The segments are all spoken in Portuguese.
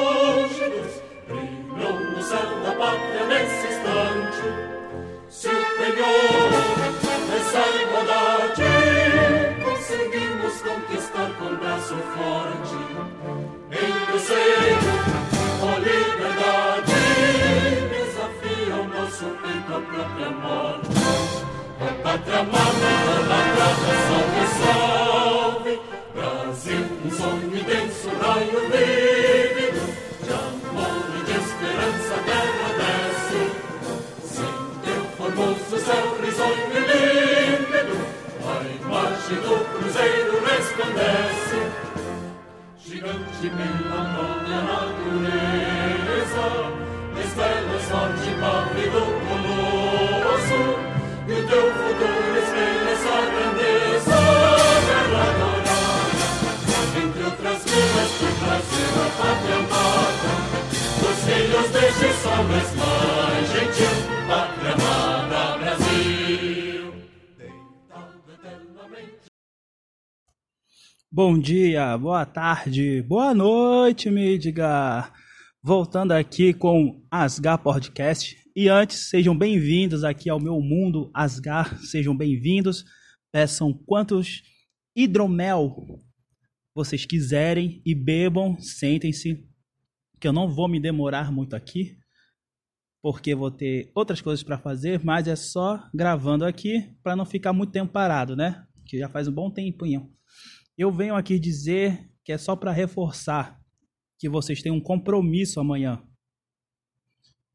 lúcidos brilham no céu da pátria nesse instante. Superior, essa igualdade conseguimos conquistar com braço forte. Em desejo, a liberdade desafia o nosso peito a própria morte. A pátria amada, idolatrada, salve, salve. Brasil, um sonho intenso, raio vívido, gentil, pátria amada Brasil. Bom dia, boa tarde, boa noite, Mídiga! Voltando aqui com Asgar Podcast. E antes, sejam bem-vindos aqui ao meu mundo Asgar, sejam bem-vindos. Peçam quantos hidromel vocês quiserem e bebam, sentem-se, que eu não vou me demorar muito aqui, porque vou ter outras coisas para fazer, mas é só gravando aqui para não ficar muito tempo parado, né? Que já faz um bom tempinho. Eu venho aqui dizer que é só para reforçar que vocês têm um compromisso amanhã,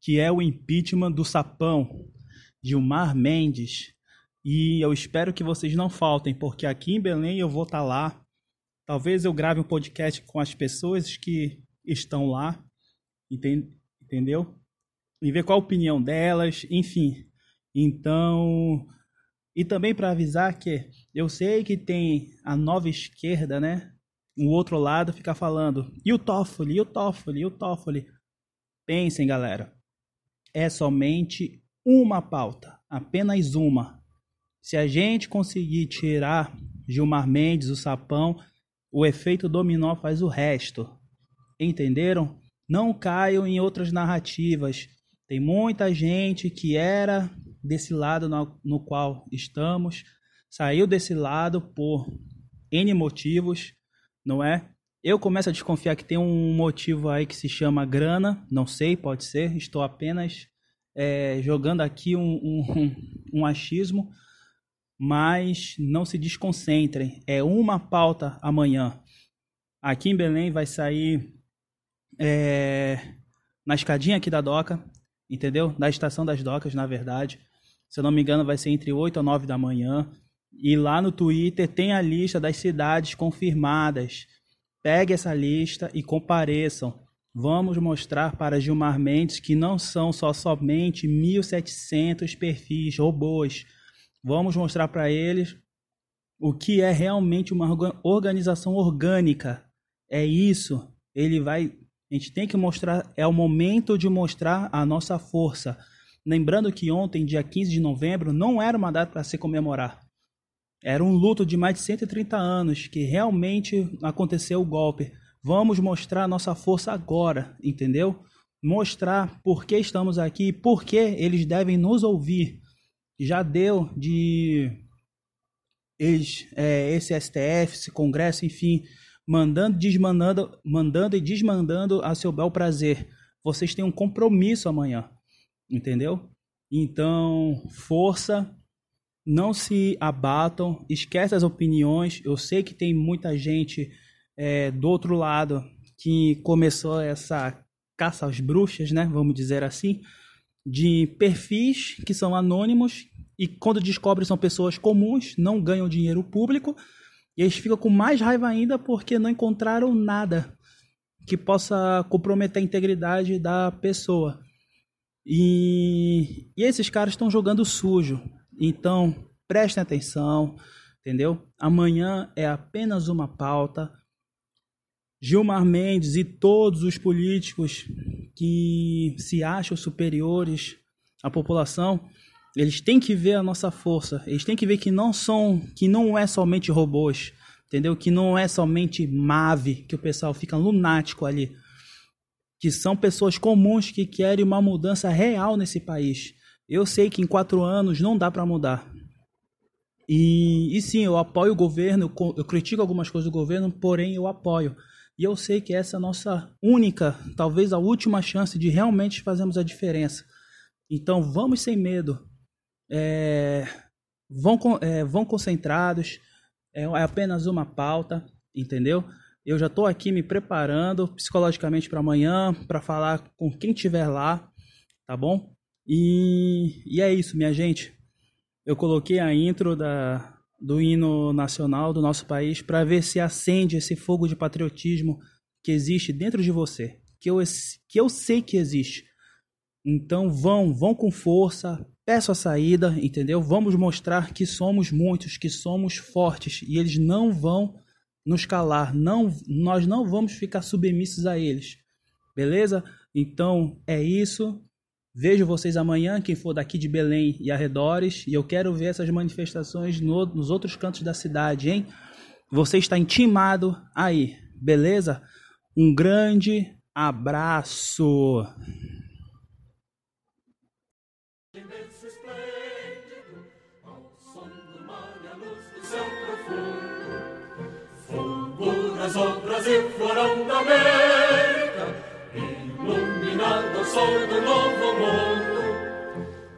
que é o impeachment do sapão, Gilmar Mendes. E eu espero que vocês não faltem, porque aqui em Belém eu vou estar lá. Talvez eu grave um podcast com as pessoas que estão lá, enten- entendeu? E ver qual a opinião delas, enfim. Então, e também para avisar que eu sei que tem a nova esquerda, né? O outro lado fica falando, e o Toffoli, e o Toffoli, e o Toffoli. Pensem, galera. É somente uma pauta, apenas uma. Se a gente conseguir tirar Gilmar Mendes, o sapão, o efeito dominó faz o resto. Entenderam? Não caiam em outras narrativas. Tem muita gente que era desse lado no, no qual estamos, saiu desse lado por N motivos, não é? Eu começo a desconfiar que tem um motivo aí que se chama grana, não sei, pode ser, estou apenas é, jogando aqui um, um, um achismo, mas não se desconcentrem, é uma pauta amanhã. Aqui em Belém vai sair é, na escadinha aqui da doca, entendeu? Da estação das docas, na verdade. Se eu não me engano, vai ser entre 8 ou 9 da manhã. E lá no Twitter tem a lista das cidades confirmadas. Pegue essa lista e compareçam. Vamos mostrar para Gilmar Mendes que não são só somente 1.700 perfis robôs. Vamos mostrar para eles o que é realmente uma orga- organização orgânica. É isso. Ele vai. A gente tem que mostrar. É o momento de mostrar a nossa força. Lembrando que ontem, dia 15 de novembro, não era uma data para se comemorar. Era um luto de mais de 130 anos que realmente aconteceu o golpe. Vamos mostrar a nossa força agora, entendeu? Mostrar por que estamos aqui, por que eles devem nos ouvir. Já deu de eles, é, esse STF, esse Congresso, enfim, mandando, desmandando, mandando e desmandando a seu bel prazer. Vocês têm um compromisso amanhã, entendeu? Então, força, não se abatam, esquece as opiniões. Eu sei que tem muita gente é, do outro lado que começou essa caça às bruxas, né? Vamos dizer assim, de perfis que são anônimos e quando descobrem são pessoas comuns, não ganham dinheiro público e eles ficam com mais raiva ainda porque não encontraram nada que possa comprometer a integridade da pessoa. E, e esses caras estão jogando sujo. Então, prestem atenção, entendeu? Amanhã é apenas uma pauta. Gilmar Mendes e todos os políticos que se acham superiores à população, eles têm que ver a nossa força. Eles têm que ver que não são, que não é somente robôs, entendeu? Que não é somente Mave, que o pessoal fica lunático ali. que são pessoas comuns que querem uma mudança real nesse país. Eu sei que em quatro anos não dá para mudar. E, e, sim, eu apoio o governo, eu critico algumas coisas do governo, porém eu apoio. E eu sei que essa é a nossa única, talvez a última chance de realmente fazermos a diferença. Então vamos sem medo. É, vão, é, vão concentrados. É, é apenas uma pauta, entendeu? Eu já estou aqui me preparando psicologicamente para amanhã, para falar com quem estiver lá, tá bom? E, e é isso, minha gente. Eu coloquei a intro da, do hino nacional do nosso país para ver se acende esse fogo de patriotismo que existe dentro de você, que eu, que eu sei que existe. Então vão, vão com força, peço a saída, entendeu? Vamos mostrar que somos muitos, que somos fortes e eles não vão nos calar, não, nós não vamos ficar submissos a eles. Beleza? Então é isso. Vejo vocês amanhã, quem for daqui de Belém e arredores, e eu quero ver essas manifestações no, nos outros cantos da cidade, hein? Você está intimado aí, beleza? Um grande abraço. As obras foram da América iluminado o sol do novo mundo,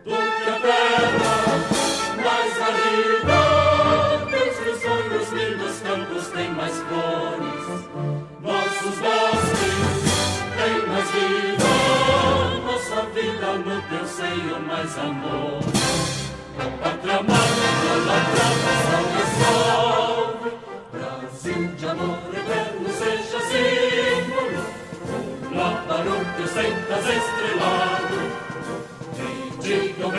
do que a terra mais arriba, teus sonhos lindos campos têm mais flores, nossos bosques têm mais vida, nossa vida no teu seio mais amor. A pátria amada, idolatrada, salve, salve, eu sei das estrelado. E diga o